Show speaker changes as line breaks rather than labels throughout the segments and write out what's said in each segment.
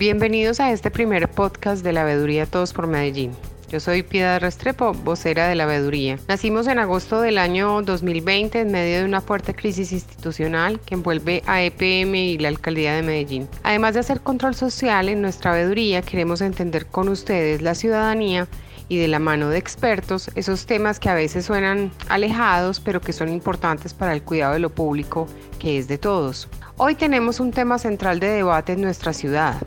Bienvenidos a este primer podcast de la Veeduría Todos por Medellín. Yo soy Piedad Restrepo, vocera de la Veeduría. Nacimos en agosto del año 2020 en medio de una fuerte crisis institucional que envuelve a EPM y la Alcaldía de Medellín. Además de hacer control social en nuestra Veeduría, queremos entender con ustedes, la ciudadanía, y de la mano de expertos esos temas que a veces suenan alejados pero que son importantes para el cuidado de lo público que es de todos. Hoy tenemos un tema central de debate en nuestra ciudad,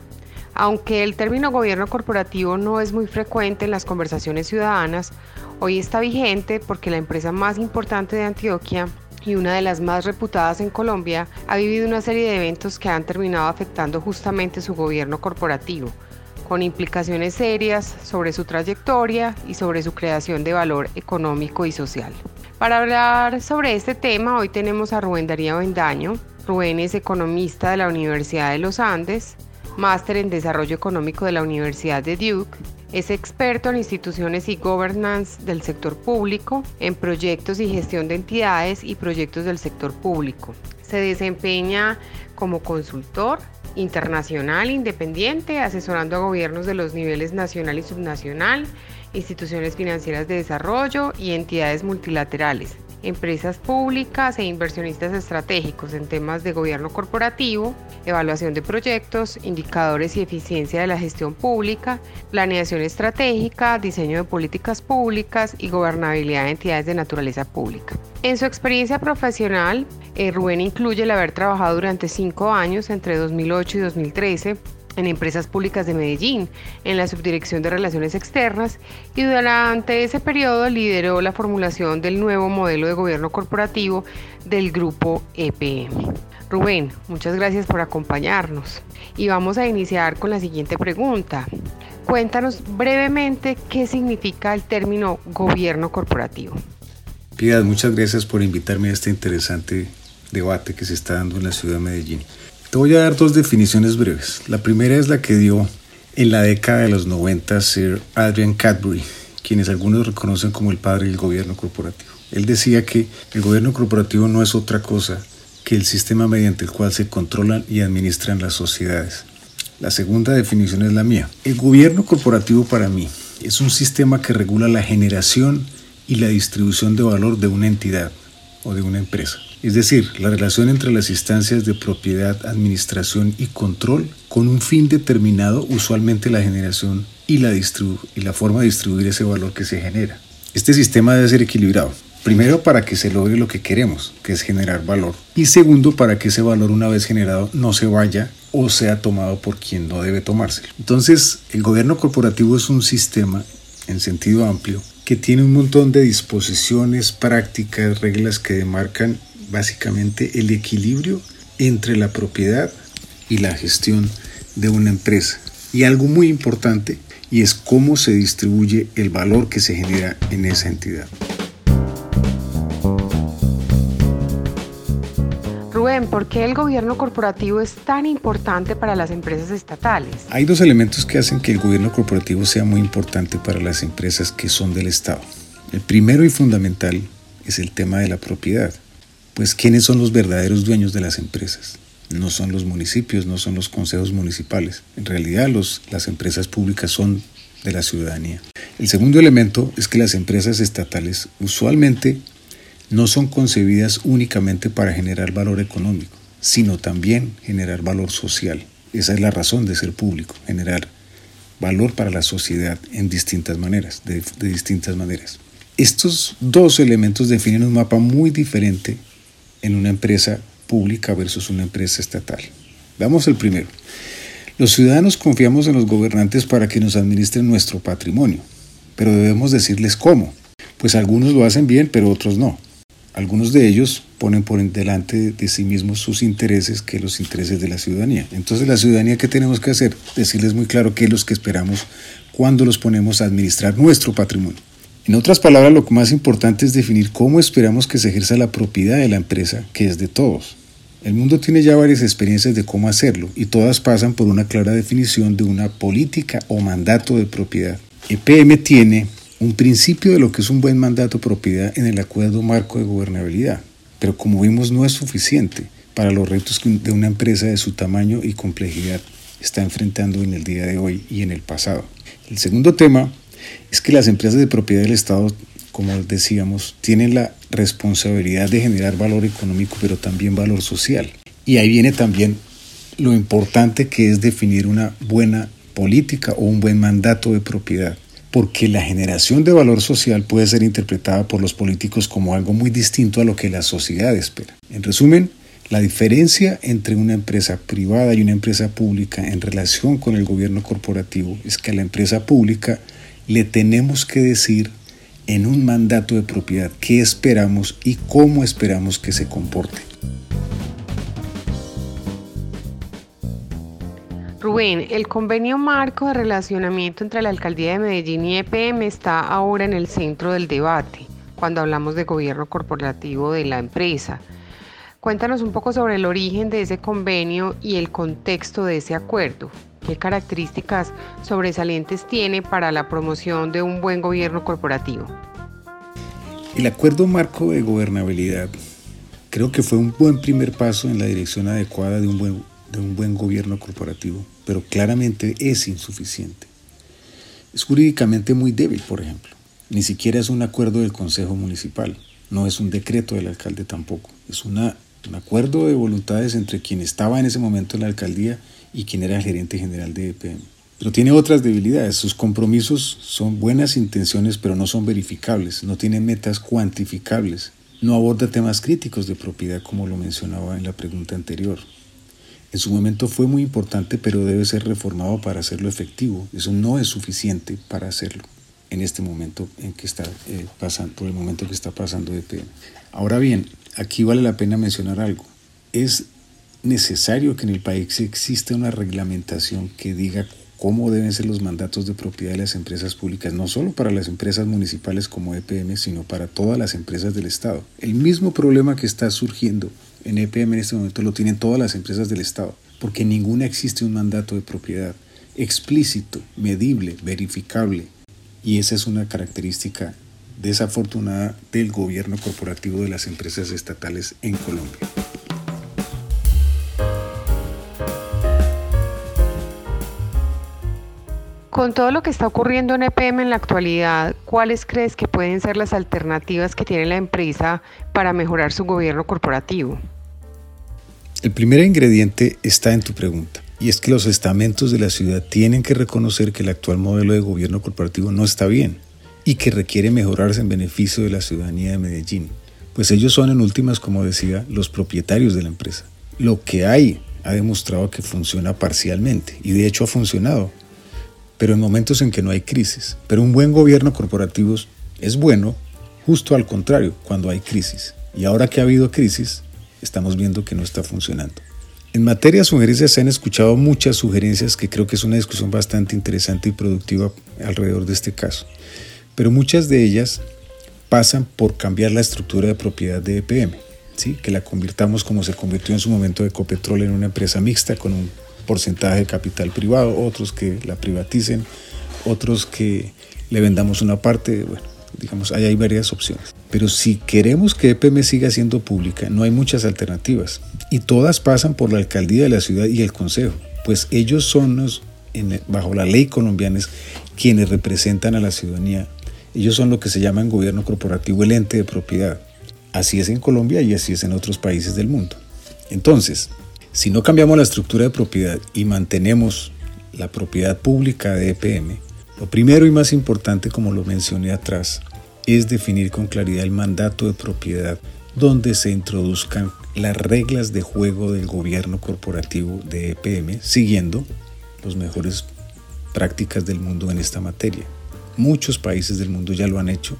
aunque el término gobierno corporativo no es muy frecuente en las conversaciones ciudadanas, hoy está vigente porque la empresa más importante de Antioquia y una de las más reputadas en Colombia ha vivido una serie de eventos que han terminado afectando justamente su gobierno corporativo, con implicaciones serias sobre su trayectoria y sobre su creación de valor económico y social. Para hablar sobre este tema, hoy tenemos a Rubén Darío Vendaño. Rubén es economista de la Universidad de los Andes, máster en Desarrollo Económico de la Universidad de Duke. Es experto en instituciones y governance del sector público, en proyectos y gestión de entidades y proyectos del sector público. Se desempeña como consultor internacional independiente, asesorando a gobiernos de los niveles nacional y subnacional, instituciones financieras de desarrollo y entidades multilaterales empresas públicas e inversionistas estratégicos en temas de gobierno corporativo, evaluación de proyectos, indicadores y eficiencia de la gestión pública, planeación estratégica, diseño de políticas públicas y gobernabilidad de entidades de naturaleza pública. En su experiencia profesional, eh, Rubén incluye el haber trabajado durante cinco años, entre 2008 y 2013, en Empresas Públicas de Medellín, en la Subdirección de Relaciones Externas, y durante ese periodo lideró la formulación del nuevo modelo de gobierno corporativo del grupo EPM. Rubén, muchas gracias por acompañarnos. Y vamos a iniciar con la siguiente pregunta. Cuéntanos brevemente qué significa el término gobierno corporativo.
Piedad, muchas gracias por invitarme a este interesante debate que se está dando en la ciudad de Medellín. Te voy a dar dos definiciones breves. La primera es la que dio en la década de los 90 Sir Adrian Cadbury, quienes algunos reconocen como el padre del gobierno corporativo. Él decía que el gobierno corporativo no es otra cosa que el sistema mediante el cual se controlan y administran las sociedades. La segunda definición es la mía. El gobierno corporativo para mí es un sistema que regula la generación y la distribución de valor de una entidad o de una empresa es decir, la relación entre las instancias de propiedad, administración y control con un fin determinado, usualmente la generación y la, y la forma de distribuir ese valor que se genera. Este sistema debe ser equilibrado. Primero, para que se logre lo que queremos, que es generar valor. Y segundo, para que ese valor una vez generado no se vaya o sea tomado por quien no debe tomárselo. Entonces, el gobierno corporativo es un sistema, en sentido amplio, que tiene un montón de disposiciones, prácticas, reglas que demarcan básicamente el equilibrio entre la propiedad y la gestión de una empresa. Y algo muy importante y es cómo se distribuye el valor que se genera en esa entidad.
Rubén, ¿por qué el gobierno corporativo es tan importante para las empresas estatales?
Hay dos elementos que hacen que el gobierno corporativo sea muy importante para las empresas que son del Estado. El primero y fundamental es el tema de la propiedad. Pues ¿quiénes son los verdaderos dueños de las empresas? No son los municipios, no son los consejos municipales. En realidad las empresas públicas son de la ciudadanía. El segundo elemento es que las empresas estatales usualmente no son concebidas únicamente para generar valor económico, sino también generar valor social. Esa es la razón de ser público, generar valor para la sociedad en distintas maneras, de distintas maneras. Estos dos elementos definen un mapa muy diferente en una empresa pública versus una empresa estatal. Vamos al primero. Los ciudadanos confiamos en los gobernantes para que nos administren nuestro patrimonio, pero debemos decirles cómo. Pues algunos lo hacen bien, pero otros no. Algunos de ellos ponen por delante de sí mismos sus intereses que los intereses de la ciudadanía. Entonces la ciudadanía, ¿qué tenemos que hacer? Decirles muy claro qué es lo que esperamos cuando los ponemos a administrar nuestro patrimonio. En otras palabras, lo más importante es definir cómo esperamos que se ejerza la propiedad de la empresa, que es de todos. El mundo tiene ya varias experiencias de cómo hacerlo y todas pasan por una clara definición de una política o mandato de propiedad. EPM tiene un principio de lo que es un buen mandato propiedad en el acuerdo marco de gobernabilidad, pero como vimos no es suficiente para los retos de una empresa de su tamaño y complejidad está enfrentando en el día de hoy y en el pasado. El segundo tema es que las empresas de propiedad del Estado, como decíamos, tienen la responsabilidad de generar valor económico, pero también valor social. Y ahí viene también lo importante que es definir una buena política o un buen mandato de propiedad, porque la generación de valor social puede ser interpretada por los políticos como algo muy distinto a lo que la sociedad espera. En resumen, la diferencia entre una empresa privada y una empresa pública en relación con el gobierno corporativo es que la empresa pública le tenemos que decir en un mandato de propiedad qué esperamos y cómo esperamos que se comporte.
Rubén, el convenio marco de relacionamiento entre la Alcaldía de Medellín y EPM está ahora en el centro del debate cuando hablamos de gobierno corporativo de la empresa. Cuéntanos un poco sobre el origen de ese convenio y el contexto de ese acuerdo. ¿Qué características sobresalientes tiene para la promoción de un buen gobierno corporativo?
El acuerdo marco de gobernabilidad creo que fue un buen primer paso en la dirección adecuada de un buen de un buen gobierno corporativo, pero claramente es insuficiente. Es jurídicamente muy débil, por ejemplo. Ni siquiera es un acuerdo del Consejo Municipal, no es un decreto del alcalde tampoco, es un acuerdo de voluntades entre quien estaba en ese momento en la alcaldía y quien era el gerente general de EPM. Pero tiene otras debilidades. Sus compromisos son buenas intenciones, pero no son verificables. No tiene metas cuantificables. No aborda temas críticos de propiedad, como lo mencionaba en la pregunta anterior. En su momento fue muy importante, pero debe ser reformado para hacerlo efectivo. Eso no es suficiente para hacerlo en este momento en que está eh, pasando, por el momento que está pasando EPM. Ahora bien, aquí vale la pena mencionar algo. Es necesario que en el país exista una reglamentación que diga cómo deben ser los mandatos de propiedad de las empresas públicas, no solo para las empresas municipales como EPM, sino para todas las empresas del Estado. El mismo problema que está surgiendo en EPM en este momento lo tienen todas las empresas del Estado, porque ninguna existe un mandato de propiedad explícito, medible, verificable. Y esa es una característica desafortunada del gobierno corporativo de las empresas estatales en Colombia.
Con todo lo que está ocurriendo en EPM en la actualidad, ¿cuáles crees que pueden ser las alternativas que tiene la empresa para mejorar su gobierno corporativo?
El primer ingrediente está en tu pregunta, y es que los estamentos de la ciudad tienen que reconocer que el actual modelo de gobierno corporativo no está bien y que requiere mejorarse en beneficio de la ciudadanía de Medellín, pues ellos son en últimas, como decía, los propietarios de la empresa. Lo que hay ha demostrado que funciona parcialmente, y de hecho ha funcionado, pero en momentos en que no hay crisis. Pero un buen gobierno corporativo es bueno justo al contrario, cuando hay crisis. Y ahora que ha habido crisis, estamos viendo que no está funcionando. En materia de sugerencias se han escuchado muchas sugerencias que creo que es una discusión bastante interesante y productiva alrededor de este caso. Pero muchas de ellas pasan por cambiar la estructura de propiedad de EPM, ¿sí? que la convirtamos como se convirtió en su momento de Ecopetrol en una empresa mixta con un porcentaje de capital privado, otros que la privaticen, otros que le vendamos una parte, bueno, digamos, ahí hay varias opciones. Pero si queremos que EPM siga siendo pública, no hay muchas alternativas. Y todas pasan por la alcaldía de la ciudad y el consejo, pues ellos son los, bajo la ley colombiana, quienes representan a la ciudadanía. Ellos son lo que se llama gobierno corporativo, el ente de propiedad. Así es en Colombia y así es en otros países del mundo. Entonces, si no cambiamos la estructura de propiedad y mantenemos la propiedad pública de EPM, lo primero y más importante, como lo mencioné atrás, es definir con claridad el mandato de propiedad donde se introduzcan las reglas de juego del gobierno corporativo de EPM, siguiendo las mejores prácticas del mundo en esta materia. Muchos países del mundo ya lo han hecho.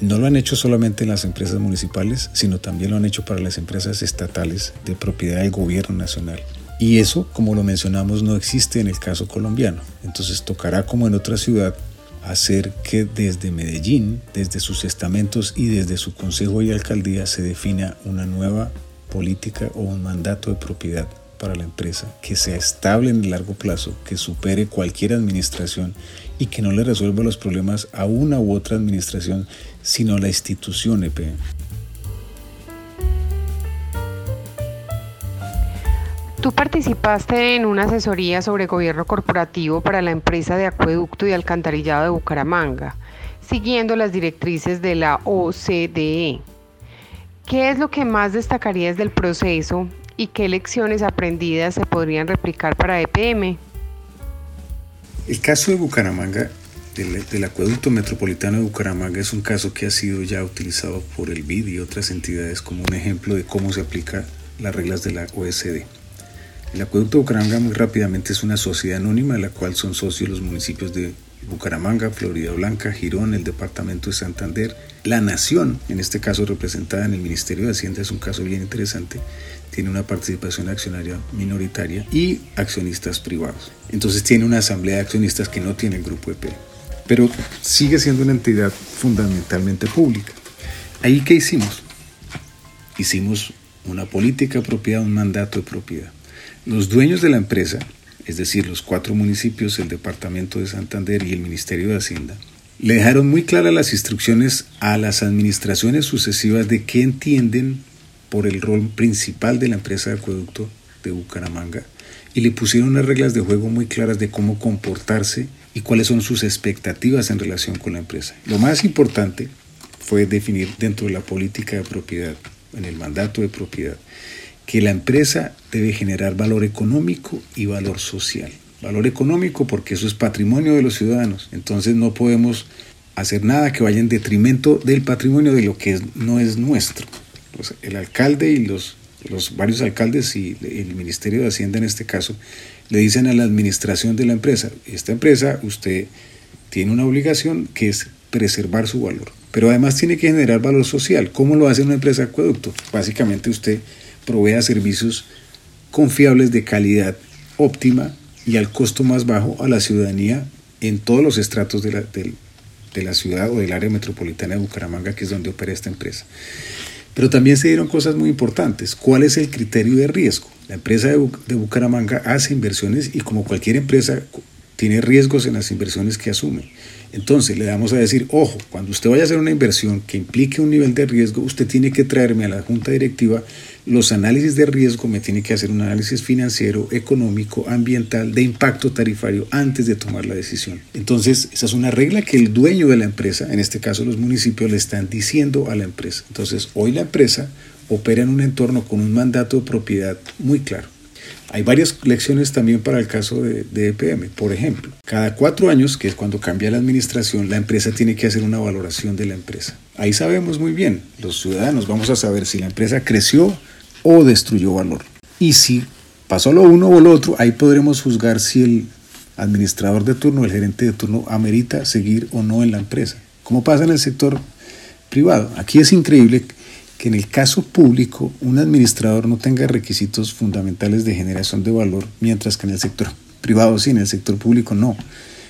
No lo han hecho solamente en las empresas municipales, sino también lo han hecho para las empresas estatales de propiedad del gobierno nacional. Y eso, como lo mencionamos, no existe en el caso colombiano. Entonces tocará, como en otra ciudad, hacer que desde Medellín, desde sus estamentos y desde su consejo y alcaldía se defina una nueva política o un mandato de propiedad para la empresa que sea estable en el largo plazo, que supere cualquier administración y que no le resuelva los problemas a una u otra administración, sino a la institución EPM.
Tú participaste en una asesoría sobre gobierno corporativo para la empresa de acueducto y alcantarillado de Bucaramanga, siguiendo las directrices de la OCDE. ¿Qué es lo que más destacarías del proceso y qué lecciones aprendidas se podrían replicar para EPM?
El caso de Bucaramanga, del, del, acueducto metropolitano de Bucaramanga, es un caso que ha sido ya utilizado por el BID y otras entidades como un ejemplo de cómo se aplican las reglas de la OSD. El acueducto de Bucaramanga muy rápidamente es una sociedad anónima de la cual son socios los municipios de Bucaramanga, Florida Blanca, Girón, el departamento de Santander, la nación, en este caso representada en el Ministerio de Hacienda, es un caso bien interesante, tiene una participación accionaria minoritaria y accionistas privados. Entonces tiene una asamblea de accionistas que no tiene el grupo EP, pero sigue siendo una entidad fundamentalmente pública. ¿Ahí qué hicimos? Hicimos una política propiedad, un mandato de propiedad. Los dueños de la empresa, es decir, los cuatro municipios, el departamento de Santander y el Ministerio de Hacienda, le dejaron muy claras las instrucciones a las administraciones sucesivas de qué entienden por el rol principal de la empresa de acueducto de Bucaramanga y le pusieron unas reglas de juego muy claras de cómo comportarse y cuáles son sus expectativas en relación con la empresa. Lo más importante fue definir dentro de la política de propiedad, en el mandato de propiedad, que la empresa debe generar valor económico y valor social. Valor económico porque eso es patrimonio de los ciudadanos, entonces no podemos hacer nada que vaya en detrimento del patrimonio de lo que no es nuestro. el alcalde y los, los varios alcaldes y el Ministerio de Hacienda en este caso le dicen a la administración de la empresa, esta empresa usted tiene una obligación que es preservar su valor, pero además tiene que generar valor social. ¿Cómo lo hace una empresa de acueducto? Básicamente usted provea servicios confiables de calidad óptima y al costo más bajo a la ciudadanía en todos los estratos de la, ciudad o del área metropolitana de Bucaramanga, que es donde opera esta empresa. Pero también se dieron cosas muy importantes. ¿Cuál es el criterio de riesgo? La empresa de, de Bucaramanga hace inversiones y como cualquier empresa tiene riesgos en las inversiones que asume. Entonces le vamos a decir, ojo, cuando usted vaya a hacer una inversión que implique un nivel de riesgo, usted tiene que traerme a la junta directiva los análisis de riesgo, me tiene que hacer un análisis financiero, económico, ambiental, de impacto tarifario antes de tomar la decisión. Entonces, esa es una regla que el dueño de la empresa, en este caso los municipios, le están diciendo a la empresa. Entonces, hoy la empresa opera en un entorno con un mandato de propiedad muy claro. Hay varias lecciones también para el caso de, EPM. Por ejemplo, cada cuatro años, que es cuando cambia la administración, la empresa tiene que hacer una valoración de la empresa. Ahí sabemos muy bien, los ciudadanos vamos a saber si la empresa creció o destruyó valor. Y si pasó lo uno o lo otro, ahí podremos juzgar si el administrador de turno, el gerente de turno, amerita seguir o no en la empresa. Como pasa en el sector privado. Aquí es increíble que en el caso público un administrador no tenga requisitos fundamentales de generación de valor, mientras que en el sector privado sí, en el sector público no.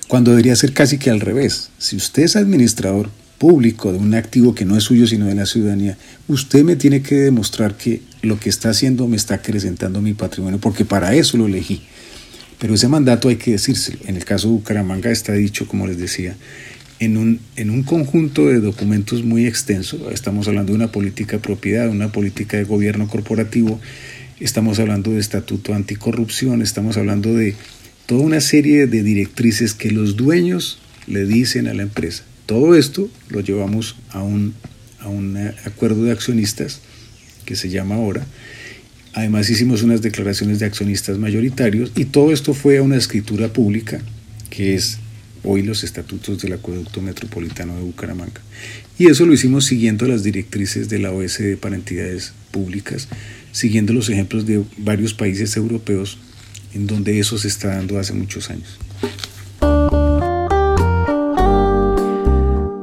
Cuando debería ser casi que al revés. Si usted es administrador público de un activo que no es suyo sino de la ciudadanía, usted me tiene que demostrar que lo que está haciendo me está acrecentando mi patrimonio, porque para eso lo elegí. Pero ese mandato hay que decírselo. En el caso de Bucaramanga está dicho, como les decía, en un, en un conjunto de documentos muy extenso. Estamos hablando de una política de propiedad, una política de gobierno corporativo, estamos hablando de estatuto anticorrupción, estamos hablando de toda una serie de directrices que los dueños le dicen a la empresa. Todo esto lo llevamos a un, a un acuerdo de accionistas que se llama ahora. Además hicimos unas declaraciones de accionistas mayoritarios y todo esto fue a una escritura pública que es hoy los estatutos del Acueducto Metropolitano de Bucaramanga. Y eso lo hicimos siguiendo las directrices de la OSD para entidades públicas, siguiendo los ejemplos de varios países europeos en donde eso se está dando hace muchos años.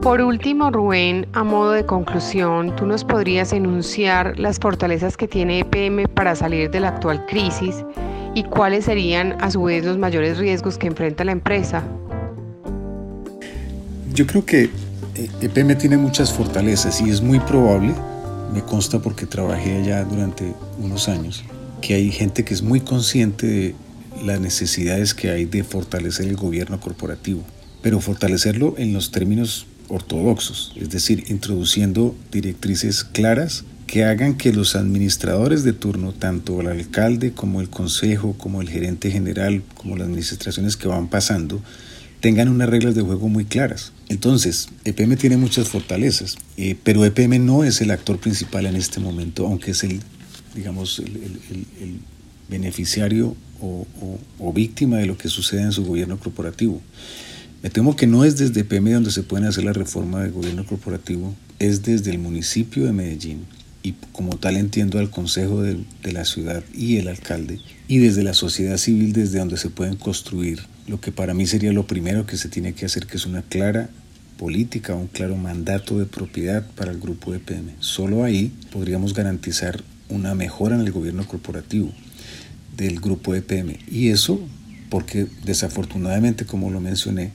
Por último, Rubén, a modo de conclusión, ¿tú nos podrías enunciar las fortalezas que tiene EPM para salir de la actual crisis y cuáles serían a su vez los mayores riesgos que enfrenta la empresa?
Yo creo que EPM eh, e tiene muchas fortalezas y es muy probable, me consta porque trabajé allá durante unos años, que hay gente que es muy consciente de las necesidades que hay de fortalecer el gobierno corporativo, pero fortalecerlo en los términos ortodoxos, es decir, introduciendo directrices claras que hagan que los administradores de turno, tanto el alcalde como el consejo, como el gerente general, como las administraciones que van pasando, tengan unas reglas de juego muy claras. Entonces, EPM tiene muchas fortalezas, eh, pero EPM no es el actor principal en este momento, aunque es el, digamos, el, beneficiario o, o, víctima de lo que sucede en su gobierno corporativo. Me temo que no es desde EPM donde se puede hacer la reforma del gobierno corporativo, es desde el municipio de Medellín, y como tal entiendo al Consejo de, de, la Ciudad y el alcalde, y desde la sociedad civil desde donde se pueden construir lo que para mí sería lo primero que se tiene que hacer, que es una clara política, un claro mandato de propiedad para el grupo EPM. Solo ahí podríamos garantizar una mejora en el gobierno corporativo del grupo EPM. Y eso porque desafortunadamente, como lo mencioné,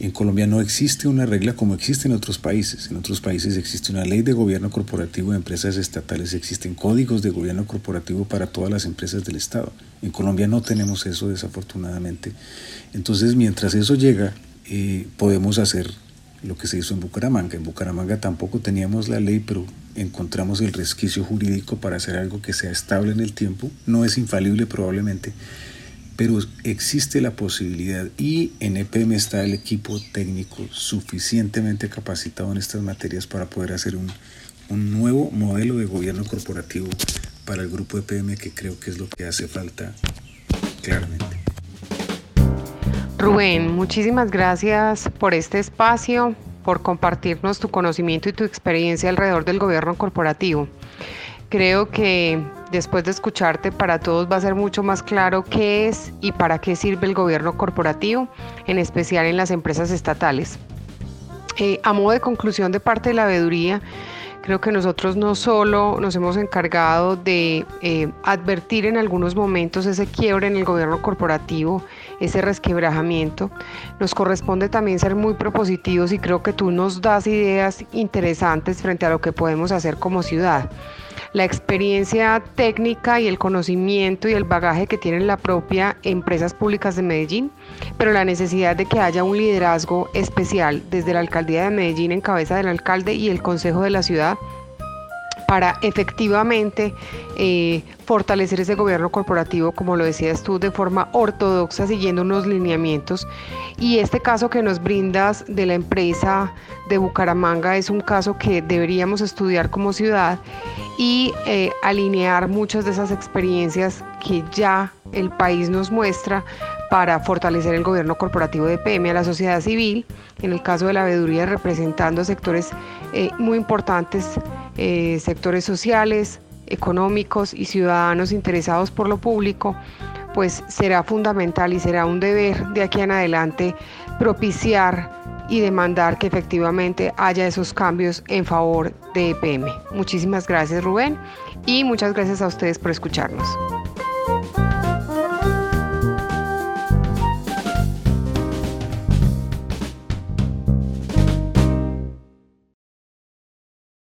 en Colombia no existe una regla como existe en otros países. En otros países existe una ley de gobierno corporativo de empresas estatales, existen códigos de gobierno corporativo para todas las empresas del Estado. En Colombia no tenemos eso desafortunadamente. Entonces, mientras eso llega, eh, podemos hacer lo que se hizo en Bucaramanga. En Bucaramanga tampoco teníamos la ley, pero encontramos el resquicio jurídico para hacer algo que sea estable en el tiempo. No es infalible probablemente, pero existe la posibilidad y en EPM está el equipo técnico suficientemente capacitado en estas materias para poder hacer un, un nuevo modelo de gobierno corporativo para el grupo EPM que creo que es lo que hace falta claramente.
Rubén, muchísimas gracias por este espacio, por compartirnos tu conocimiento y tu experiencia alrededor del gobierno corporativo. Creo que después de escucharte para todos va a ser mucho más claro qué es y para qué sirve el gobierno corporativo, en especial en las empresas estatales. Eh, a modo de conclusión de parte de la veeduría, creo que nosotros no solo nos hemos encargado de eh, advertir en algunos momentos ese quiebre en el gobierno corporativo, ese resquebrajamiento, nos corresponde también ser muy propositivos y creo que tú nos das ideas interesantes frente a lo que podemos hacer como ciudad. La experiencia técnica y el conocimiento y el bagaje que tienen la propia empresas públicas de Medellín, pero la necesidad de que haya un liderazgo especial desde la alcaldía de Medellín en cabeza del alcalde y el consejo de la ciudad para efectivamente eh, fortalecer ese gobierno corporativo, como lo decías tú, de forma ortodoxa, siguiendo unos lineamientos. Y este caso que nos brindas de la empresa de Bucaramanga es un caso que deberíamos estudiar como ciudad y eh, alinear muchas de esas experiencias que ya el país nos muestra para fortalecer el gobierno corporativo de PM a la sociedad civil, en el caso de la veeduría representando sectores eh, muy importantes eh, sectores sociales, económicos y ciudadanos interesados por lo público, pues será fundamental y será un deber de aquí en adelante propiciar y demandar que efectivamente haya esos cambios en favor de EPM. Muchísimas gracias Rubén y muchas gracias a ustedes por escucharnos.